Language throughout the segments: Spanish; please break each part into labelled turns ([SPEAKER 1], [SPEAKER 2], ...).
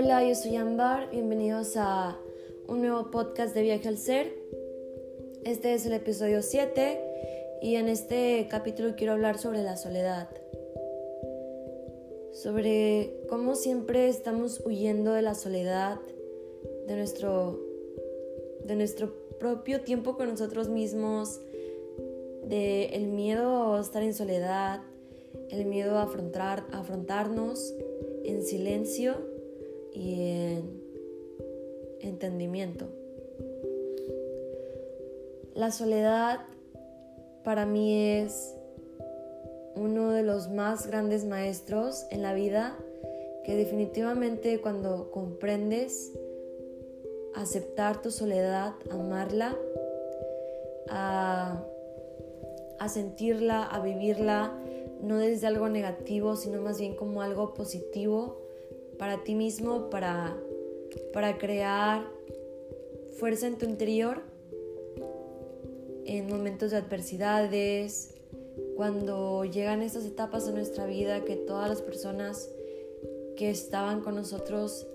[SPEAKER 1] Hola, yo soy Ambar, bienvenidos a un nuevo podcast de Viaje al Ser. Este es el episodio 7 y en este capítulo quiero hablar sobre la soledad. Sobre cómo siempre estamos huyendo de la soledad, de nuestro, de nuestro propio tiempo con nosotros mismos, de el miedo a estar en soledad, el miedo a, afrontar, a afrontarnos en silencio y en entendimiento. La soledad para mí es uno de los más grandes maestros en la vida que definitivamente cuando comprendes aceptar tu soledad, amarla, a, a sentirla, a vivirla, no desde algo negativo, sino más bien como algo positivo para ti mismo, para, para crear fuerza en tu interior en momentos de adversidades, cuando llegan estas etapas en nuestra vida que todas las personas que estaban con nosotros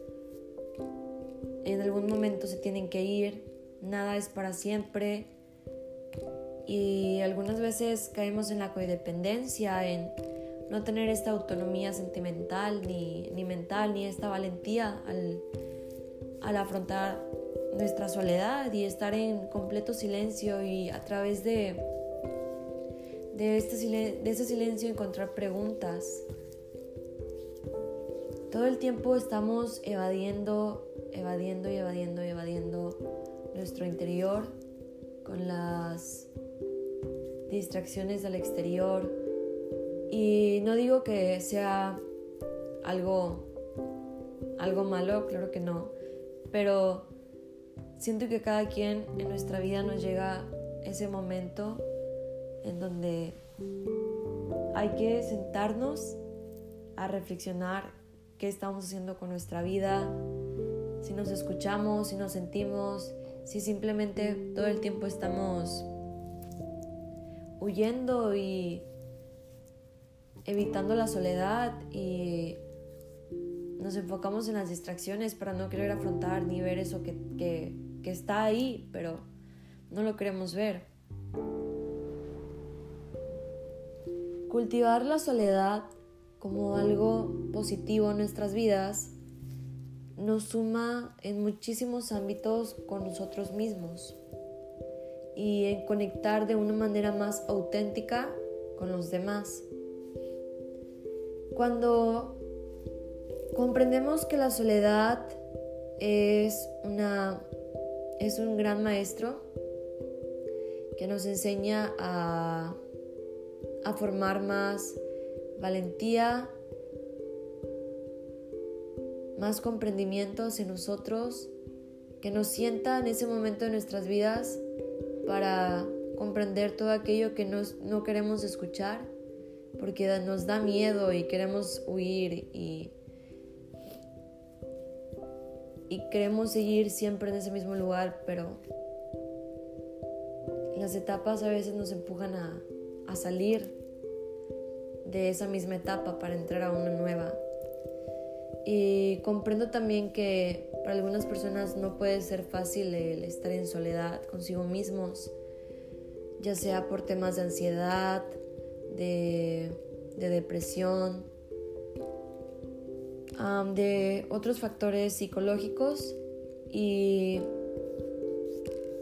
[SPEAKER 1] en algún momento se tienen que ir, nada es para siempre. Y algunas veces caemos en la codependencia, en no tener esta autonomía sentimental ni, ni mental, ni esta valentía al, al afrontar nuestra soledad y estar en completo silencio y a través de, de, este, ese silencio encontrar preguntas. Todo el tiempo estamos evadiendo, evadiendo y evadiendo y evadiendo nuestro interior con las distracciones del exterior. Y no digo que sea algo, algo malo, claro que no, pero siento que cada quien en nuestra vida nos llega ese momento en donde hay que sentarnos a reflexionar qué estamos haciendo con nuestra vida, si nos escuchamos, si nos sentimos, si simplemente todo el tiempo estamos huyendo y evitando la soledad y nos enfocamos en las distracciones para no querer afrontar ni ver eso que, que está ahí, pero no lo queremos ver. Cultivar la soledad como algo positivo en nuestras vidas nos suma en muchísimos ámbitos con nosotros mismos y en conectar de una manera más auténtica con los demás. Cuando comprendemos que la soledad es, una, es un gran maestro que nos enseña a, a formar más valentía, más comprendimientos en nosotros, que nos sienta en ese momento de nuestras vidas para comprender todo aquello que no queremos escuchar, porque nos da miedo y queremos huir y, y queremos seguir siempre en ese mismo lugar, pero las etapas a veces nos empujan a, a salir de esa misma etapa para entrar a una nueva. Y comprendo también que para algunas personas no puede ser fácil el estar en soledad consigo mismos, ya sea por temas de ansiedad, de, depresión, de otros factores psicológicos y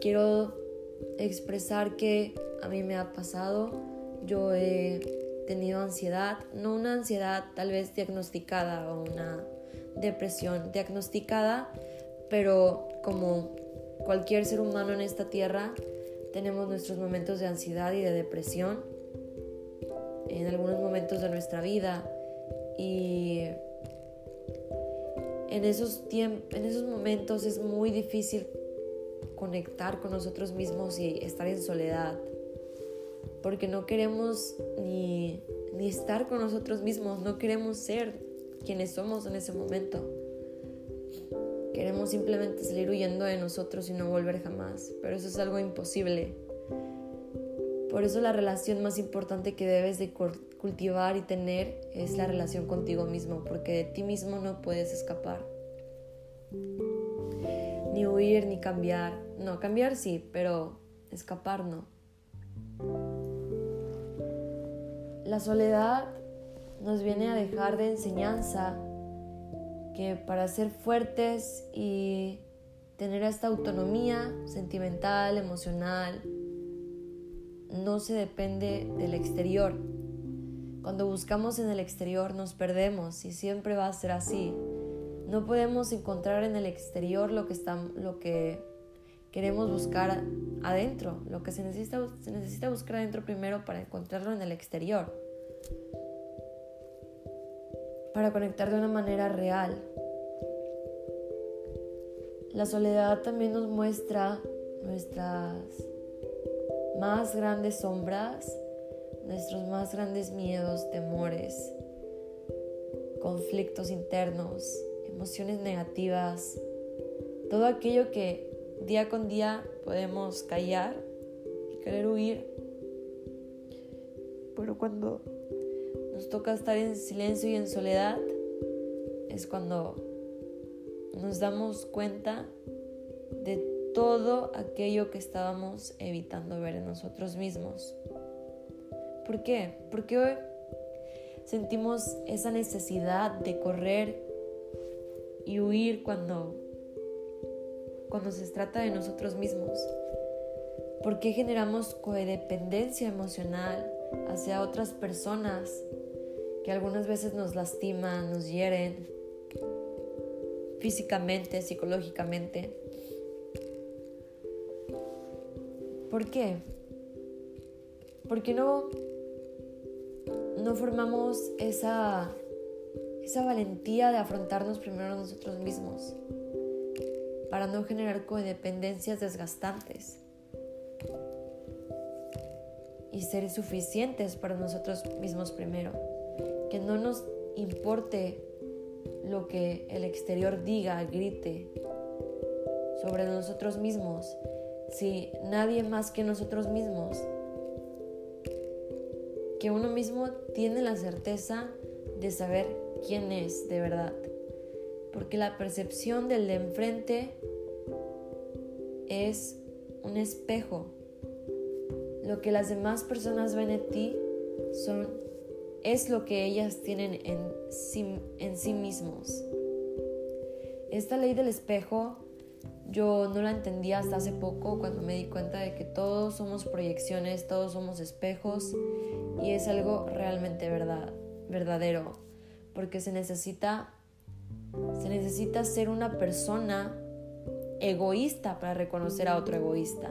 [SPEAKER 1] quiero expresar que a mí me ha pasado, yo he tenido ansiedad, no una ansiedad tal vez diagnosticada o una depresión diagnosticada, pero como cualquier ser humano en esta tierra, tenemos nuestros momentos de ansiedad y de depresión en algunos momentos de nuestra vida y en esos, en esos momentos es muy difícil conectar con nosotros mismos y estar en soledad porque no queremos ni, ni estar con nosotros mismos, no queremos ser quienes somos en ese momento. Queremos simplemente salir huyendo de nosotros y no volver jamás, pero eso es algo imposible. Por eso la relación más importante que debes de cultivar y tener es la relación contigo mismo, porque de ti mismo no puedes escapar. Ni huir, ni cambiar. No, cambiar sí, pero escapar no. La soledad nos viene a dejar de enseñanza que para ser fuertes y tener esta autonomía sentimental, emocional, no se depende del exterior. Cuando buscamos en el exterior nos perdemos y siempre va a ser así. No podemos encontrar en el exterior lo que, lo que queremos buscar adentro. Lo que se necesita, se necesita buscar adentro primero para encontrarlo en el exterior. Para conectar de una manera real. La soledad también nos muestra nuestras más grandes sombras, nuestros más grandes miedos, temores, conflictos internos, emociones negativas, todo aquello que día con día podemos callar y querer huir. Pero cuando nos toca estar en silencio y en soledad, es cuando nos damos cuenta de todo aquello que estábamos evitando ver en nosotros mismos. ¿Por qué? Porque hoy sentimos esa necesidad de correr y huir cuando cuando se trata de nosotros mismos? ¿Por qué generamos codependencia emocional hacia otras personas que algunas veces nos lastiman, nos hieren físicamente, psicológicamente? ¿Por qué? Porque no, no formamos esa, esa valentía de afrontarnos primero a nosotros mismos? para no generar codependencias desgastantes y ser suficientes para nosotros mismos primero. Que no nos importe lo que el exterior diga, grite sobre nosotros mismos, si nadie más que nosotros mismos, que uno mismo tiene la certeza de saber quién es de verdad porque la percepción del de enfrente es un espejo. Lo que las demás personas ven en ti son, es lo que ellas tienen en sí, en sí mismos. Esta ley del espejo yo no la entendía hasta hace poco cuando me di cuenta de que todos somos proyecciones, todos somos espejos y es algo realmente verdad, verdadero, porque se necesita se necesita ser una persona egoísta para reconocer a otro egoísta.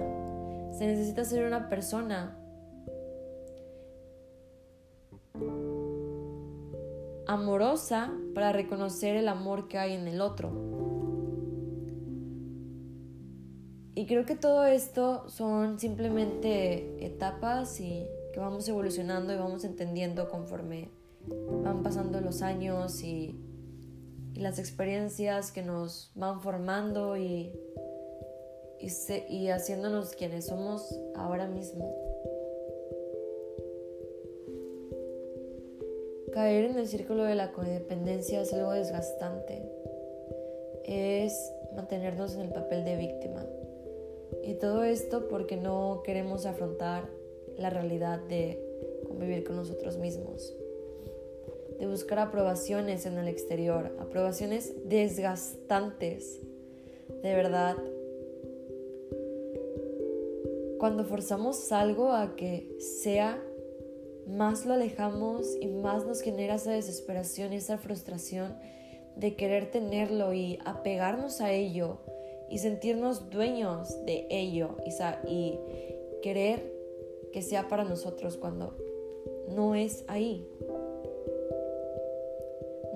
[SPEAKER 1] Se necesita ser una persona amorosa para reconocer el amor que hay en el otro. Y creo que todo esto son simplemente etapas y que vamos evolucionando y vamos entendiendo conforme van pasando los años y y las experiencias que nos van formando y, y, haciéndonos quienes somos ahora mismo. Caer en el círculo de la codependencia es algo desgastante. Es mantenernos en el papel de víctima. Y todo esto porque no queremos afrontar la realidad de convivir con nosotros mismos de buscar aprobaciones en el exterior, aprobaciones desgastantes, de verdad. Cuando forzamos algo a que sea, más lo alejamos y más nos genera esa desesperación y esa frustración de querer tenerlo y apegarnos a ello y sentirnos dueños de ello y, querer que sea para nosotros cuando no es ahí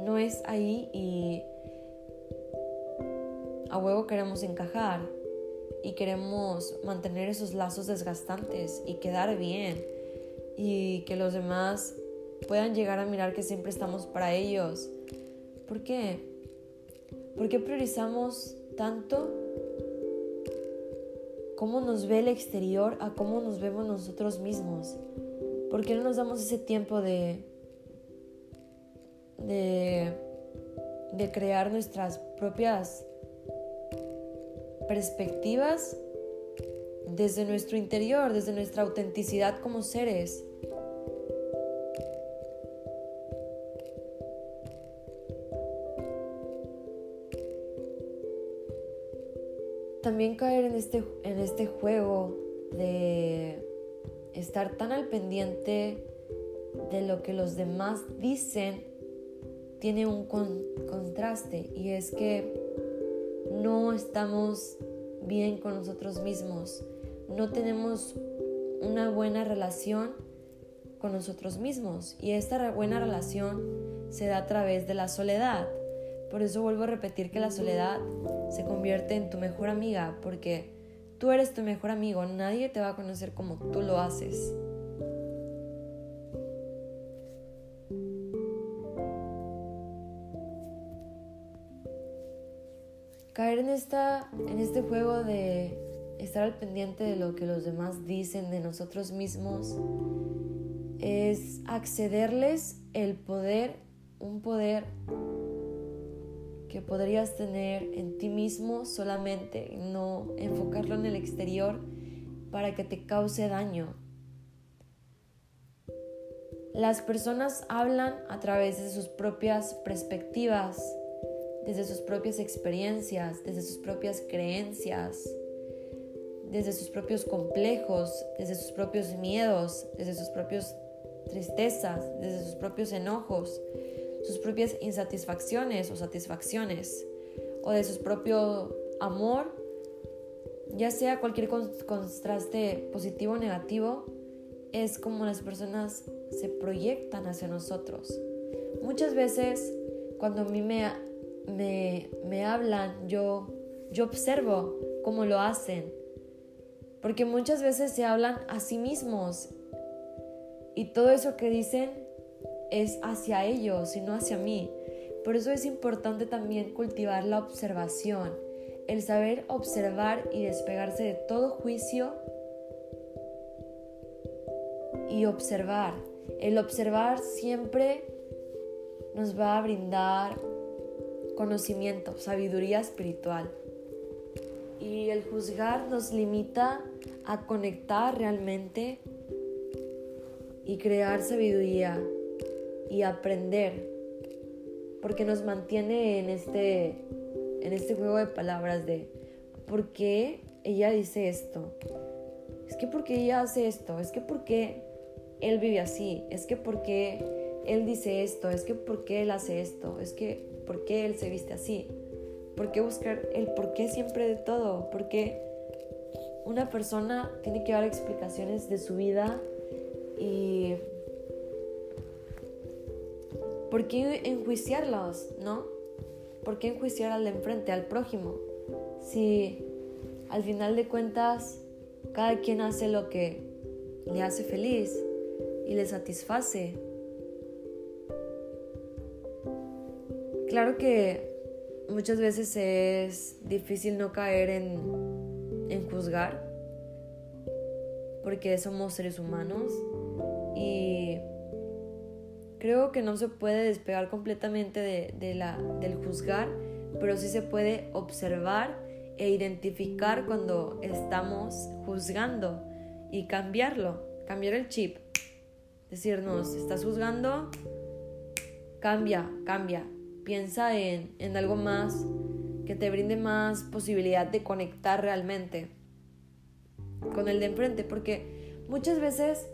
[SPEAKER 1] no es ahí y a huevo queremos encajar y queremos mantener esos lazos desgastantes y quedar bien y que los demás puedan llegar a mirar que siempre estamos para ellos. ¿Por qué? ¿Por qué priorizamos tanto cómo nos ve el exterior a cómo nos vemos nosotros mismos? ¿Por qué no nos damos ese tiempo de de, crear nuestras propias perspectivas desde nuestro interior, desde nuestra autenticidad como seres. También caer en este, en este juego de estar tan al pendiente de lo que los demás dicen tiene un contraste y es que no estamos bien con nosotros mismos, no tenemos una buena relación con nosotros mismos y esta buena relación se da a través de la soledad. Por eso vuelvo a repetir que la soledad se convierte en tu mejor amiga porque tú eres tu mejor amigo, nadie te va a conocer como tú lo haces. caer en, esta, en este juego de estar al pendiente de lo que los demás dicen de nosotros mismos es accederles el poder, un poder que podrías tener en ti mismo solamente, no enfocarlo en el exterior para que te cause daño. Las personas hablan a través de sus propias perspectivas, desde sus propias experiencias, desde sus propias creencias, desde sus propios complejos, desde sus propios miedos, desde sus propias tristezas, desde sus propios enojos, sus propias insatisfacciones o satisfacciones, o de su propio amor, ya sea cualquier contraste positivo o negativo, es como las personas se proyectan hacia nosotros. Muchas veces cuando a mí me me, me hablan, yo, yo observo cómo lo hacen. Porque muchas veces se hablan a sí mismos y todo eso que dicen es hacia ellos y no hacia mí. Por eso es importante también cultivar la observación, el saber observar y despegarse de todo juicio y observar. El observar siempre nos va a brindar conocimiento, sabiduría espiritual. Y el juzgar nos limita a conectar realmente y crear sabiduría y aprender, porque nos mantiene en este, en este juego de palabras de ¿por qué ella dice esto? Es que porque ella hace esto, es que porque él vive así, es que porque él dice esto, es que porque él hace esto, es que por qué él se viste así, por qué buscar el por qué siempre de todo, porque una persona tiene que dar explicaciones de su vida y por qué enjuiciarlos, ¿no? ¿Por qué enjuiciar al de enfrente, al prójimo? Si al final de cuentas cada quien hace lo que le hace feliz y le satisface Claro que muchas veces es difícil no caer en, en juzgar, porque somos seres humanos y creo que no se puede despegar completamente de, la, del juzgar, pero sí se puede observar e identificar cuando estamos juzgando y cambiarlo, cambiar el chip. Decirnos, estás juzgando, cambia, cambia, Piensa en, en algo más que te brinde más posibilidad de conectar realmente con el de enfrente, porque muchas veces,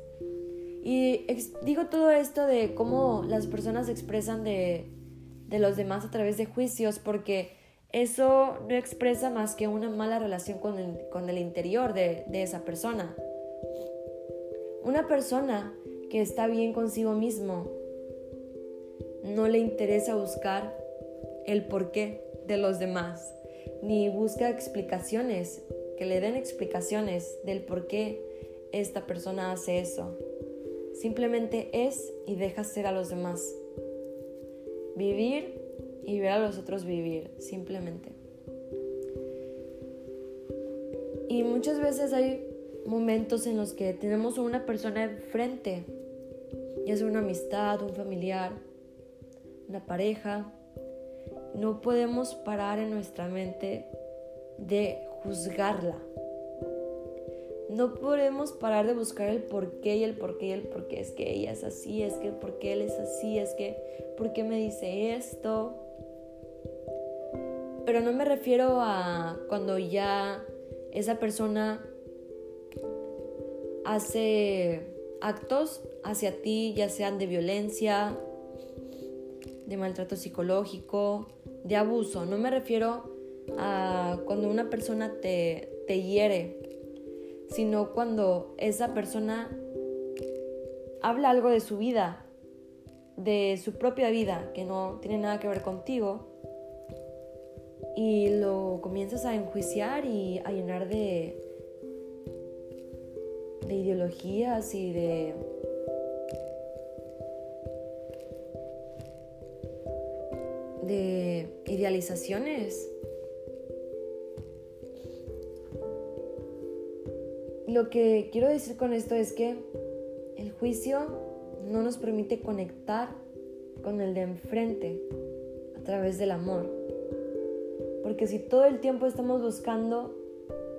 [SPEAKER 1] y digo todo esto de cómo las personas expresan de, de los demás a través de juicios, porque eso no expresa más que una mala relación con el, con el interior de, de esa persona. Una persona que está bien consigo mismo, no le interesa buscar el porqué de los demás, ni busca explicaciones, que le den explicaciones del por qué esta persona hace eso. Simplemente es y deja ser a los demás. Vivir y ver a los otros vivir, simplemente. Y muchas veces hay momentos en los que tenemos una persona enfrente, ya sea una amistad, un familiar, una pareja, no podemos parar en nuestra mente de juzgarla. No podemos parar de buscar el por qué y el por qué y el por qué. Es que ella es así, es que por qué él es así, es que por qué me dice esto. Pero no me refiero a cuando ya esa persona hace actos hacia ti, ya sean de violencia, de maltrato psicológico, de abuso. No me refiero a cuando una persona te, te hiere, sino cuando esa persona habla algo de su vida, de su propia vida, que no tiene nada que ver contigo, y lo comienzas a enjuiciar y a llenar de, de ideologías y de de idealizaciones. Lo que quiero decir con esto es que el juicio no nos permite conectar con el de enfrente a través del amor. Porque si todo el tiempo estamos buscando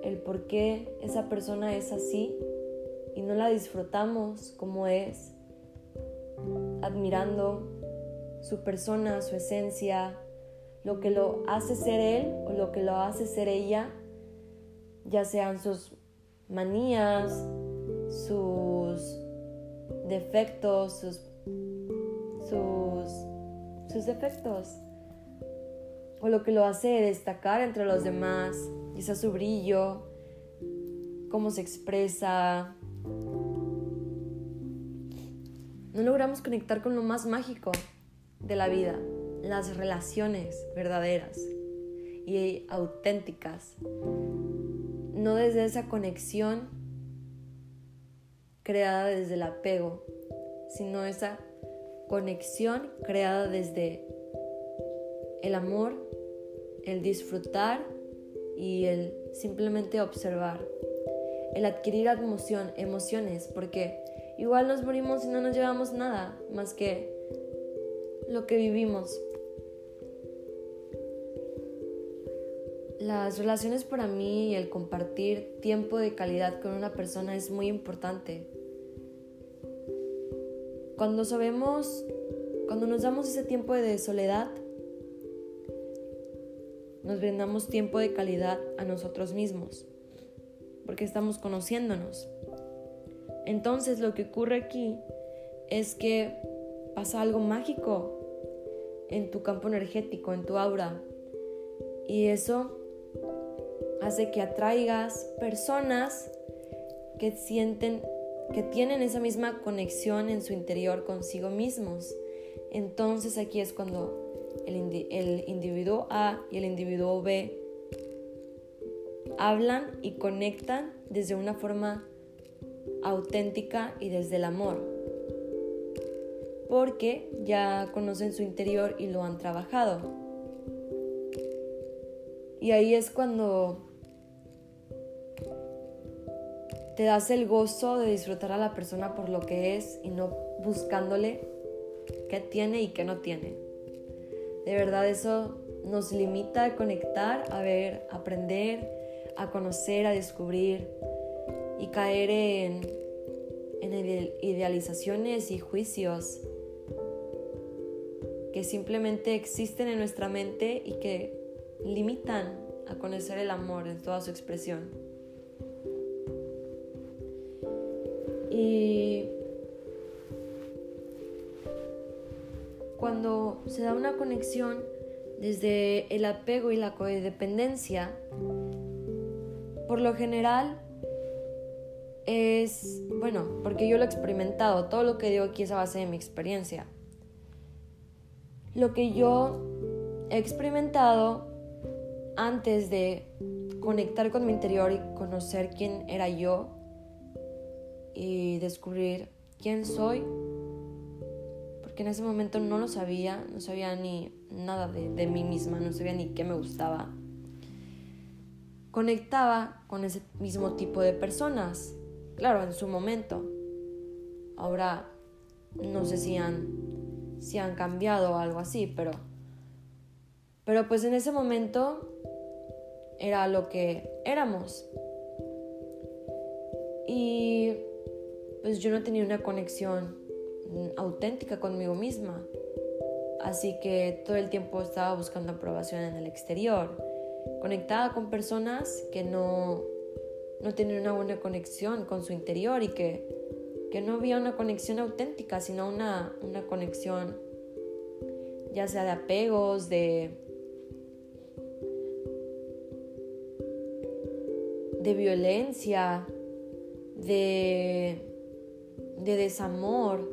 [SPEAKER 1] el por qué esa persona es así y no la disfrutamos como es, admirando su persona, su esencia, lo que lo hace ser él o lo que lo hace ser ella, ya sean sus manías, sus defectos, sus, sus, sus defectos, o lo que lo hace destacar entre los demás, quizás su brillo, cómo se expresa. No logramos conectar con lo más mágico, de la vida, las relaciones verdaderas y auténticas, no desde esa conexión creada desde el apego, sino esa conexión creada desde el amor, el disfrutar y el simplemente observar, el adquirir emoción, emociones, porque igual nos morimos y no nos llevamos nada más que lo que vivimos. Las relaciones para mí y el compartir tiempo de calidad con una persona es muy importante. Cuando sabemos, cuando nos damos ese tiempo de soledad, nos brindamos tiempo de calidad a nosotros mismos, porque estamos conociéndonos. Entonces lo que ocurre aquí es que pasa algo mágico en tu campo energético, en tu aura. Y eso hace que atraigas personas que sienten, que tienen esa misma conexión en su interior consigo mismos. Entonces aquí es cuando el, el individuo A y el individuo B hablan y conectan desde una forma auténtica y desde el amor porque ya conocen su interior y lo han trabajado. Y ahí es cuando te das el gozo de disfrutar a la persona por lo que es y no buscándole qué tiene y qué no tiene. De verdad eso nos limita a conectar, a ver, a aprender, a conocer, a descubrir y caer en, en idealizaciones y juicios que simplemente existen en nuestra mente y que limitan a conocer el amor en toda su expresión. Y cuando se da una conexión desde el apego y la codependencia, por lo general es, bueno, porque yo lo he experimentado, todo lo que digo aquí es a base de mi experiencia. Lo que yo he experimentado antes de conectar con mi interior y conocer quién era yo y descubrir quién soy, porque en ese momento no lo sabía, no sabía ni nada de, de mí misma, no sabía ni qué me gustaba. Conectaba con ese mismo tipo de personas, claro, en su momento. Ahora no sé si han si han cambiado o algo así, pero, pero pues en ese momento era lo que éramos. Y pues yo no tenía una conexión auténtica conmigo misma. Así que todo el tiempo estaba buscando aprobación en el exterior, conectada con personas que no, no tenían una buena conexión con su interior y que, que no había una conexión auténtica, sino una, una conexión ya sea de apegos, de, de violencia, de, de desamor.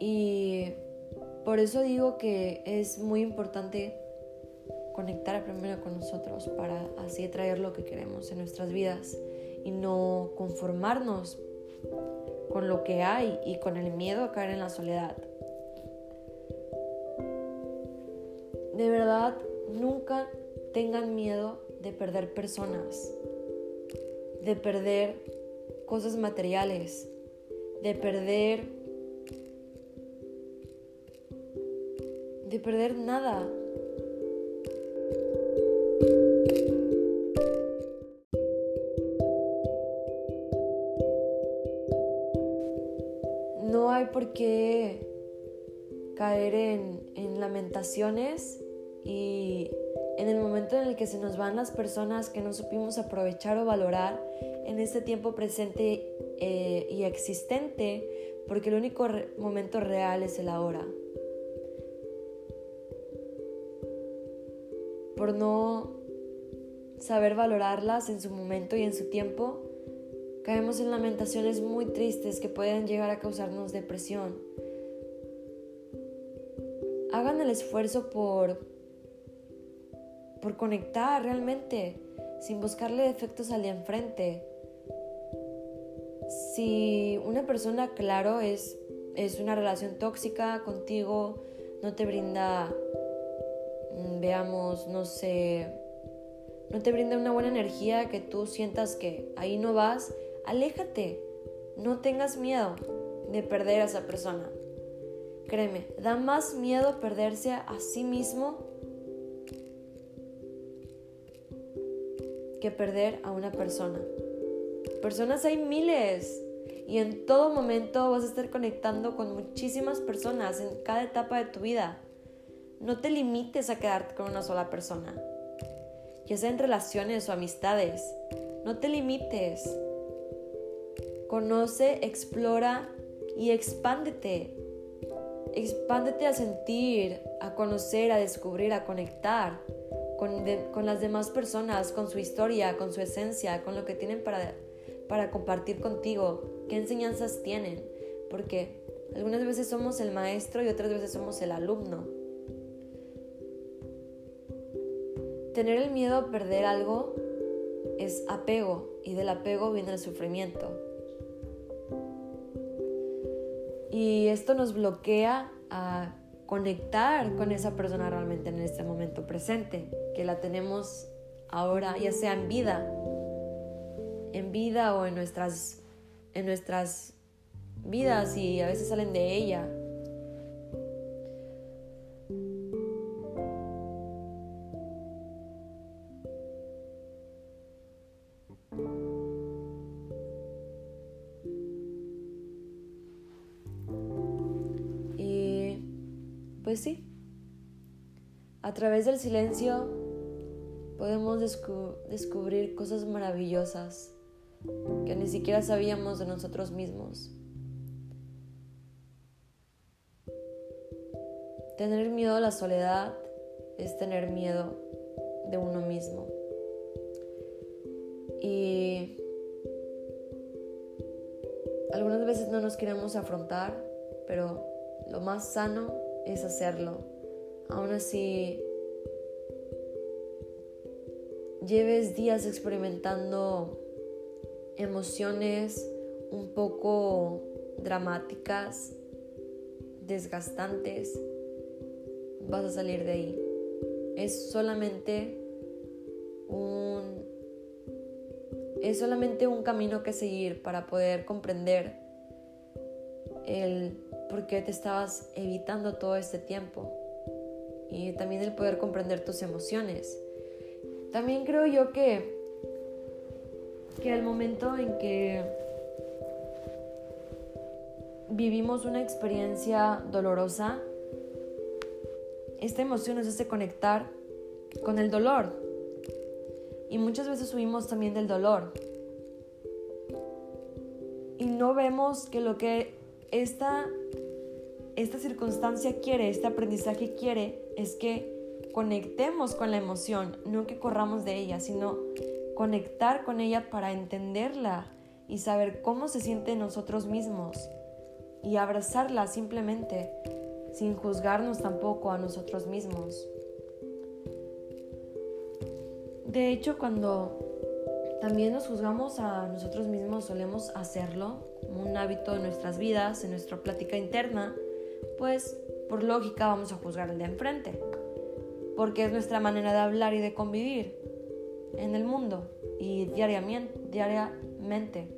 [SPEAKER 1] Y por eso digo que es muy importante conectar primero con nosotros para así traer lo que queremos en nuestras vidas y no conformarnos con lo que hay y con el miedo a caer en la soledad. De verdad, nunca tengan miedo de perder personas, de perder cosas materiales, de perder de perder nada. No hay por qué caer en, en lamentaciones y en el momento en el que se nos van las personas que no supimos aprovechar o valorar en este tiempo presente eh, y existente, porque el único momento real es el ahora. Por no saber valorarlas en su momento y en su tiempo, caemos en lamentaciones muy tristes que pueden llegar a causarnos depresión. Hagan el esfuerzo por por conectar realmente, sin buscarle defectos al de enfrente. Si una persona, claro, es, es una relación tóxica contigo, no te brinda, mm, veamos, no sé, no te brinda una buena energía que tú sientas que ahí no vas, aléjate, no tengas miedo de perder a esa persona. Créeme, da más miedo perderse a sí mismo que perder a una persona. Personas hay miles y en todo momento vas a estar conectando con muchísimas personas en cada etapa de tu vida. No te limites a quedarte con una sola persona, ya sea en relaciones o amistades. No te limites. Conoce, explora y expándete. Expándete a sentir, a conocer, a descubrir, a conectar con, las demás personas, con su historia, con su esencia, con lo que tienen para, para compartir contigo, qué enseñanzas tienen, porque algunas veces somos el maestro y otras veces somos el alumno. Tener el miedo a perder algo es apego y del apego viene el sufrimiento. Y esto nos bloquea a conectar con esa persona realmente en este momento presente, que la tenemos ahora, ya sea en vida, en vida o en nuestras, en nuestras vidas y a veces salen de ella. Pues sí, a través del silencio podemos descubrir cosas maravillosas que ni siquiera sabíamos de nosotros mismos. Tener miedo a la soledad es tener miedo de uno mismo. Y algunas veces no nos queremos afrontar, pero lo más sano es hacerlo. Aún así, lleves días experimentando emociones un poco dramáticas, desgastantes, vas a salir de ahí. Es solamente un es solamente un camino que seguir para poder comprender el ¿Por qué te estabas evitando todo este tiempo? y también el poder comprender tus emociones. También creo yo que, que al momento en que vivimos una experiencia dolorosa, esta emoción nos hace conectar con el dolor. Y muchas veces huimos también del dolor. Y no vemos que lo que esta, esta circunstancia quiere, este aprendizaje quiere, es que conectemos con la emoción, no que corramos de ella, sino conectar con ella para entenderla y saber cómo se siente nosotros mismos y abrazarla simplemente, sin juzgarnos tampoco a nosotros mismos. De hecho, cuando también nos juzgamos a nosotros mismos, solemos hacerlo como un hábito en nuestras vidas, en nuestra plática interna, pues por lógica vamos a juzgar al de enfrente, porque es nuestra manera de hablar y de convivir en el mundo y diariamente.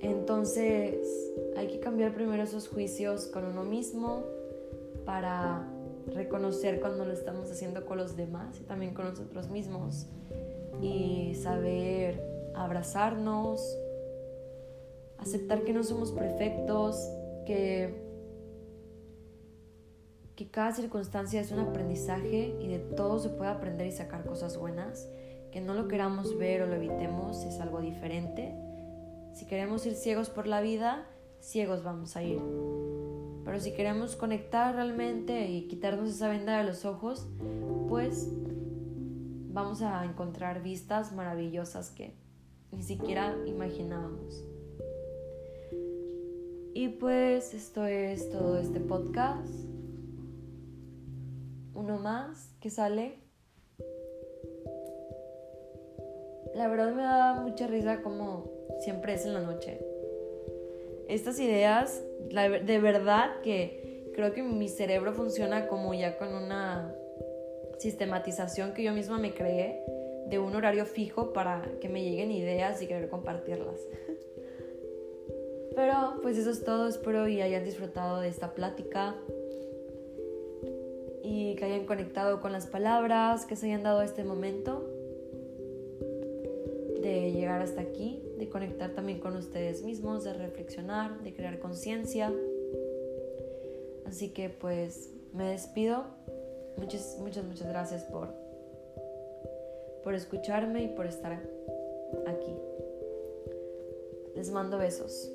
[SPEAKER 1] Entonces hay que cambiar primero esos juicios con uno mismo para reconocer cuando lo estamos haciendo con los demás y también con nosotros mismos y saber abrazarnos, aceptar que no somos perfectos, que, que cada circunstancia es un aprendizaje y de todo se puede aprender y sacar cosas buenas, que no lo queramos ver o lo evitemos es algo diferente si queremos ir ciegos por la vida, ciegos vamos a ir. Pero si queremos conectar realmente y quitarnos esa venda de los ojos, pues vamos a encontrar vistas maravillosas que ni siquiera imaginábamos. Y pues esto es todo este podcast. Uno más que sale. La verdad me da mucha risa como siempre es en la noche. Estas ideas, de verdad que creo que mi cerebro funciona como ya con una sistematización que yo misma me creé de un horario fijo para que me lleguen ideas y querer compartirlas. Pero pues eso es todo, espero y hayan disfrutado de esta plática y que hayan conectado con las palabras, que se hayan dado este momento de llegar hasta aquí, de conectar también con ustedes mismos, de reflexionar, de crear conciencia. Así que pues me despido. Muchas, muchas, muchas gracias por, por escucharme y por estar aquí. Les mando besos.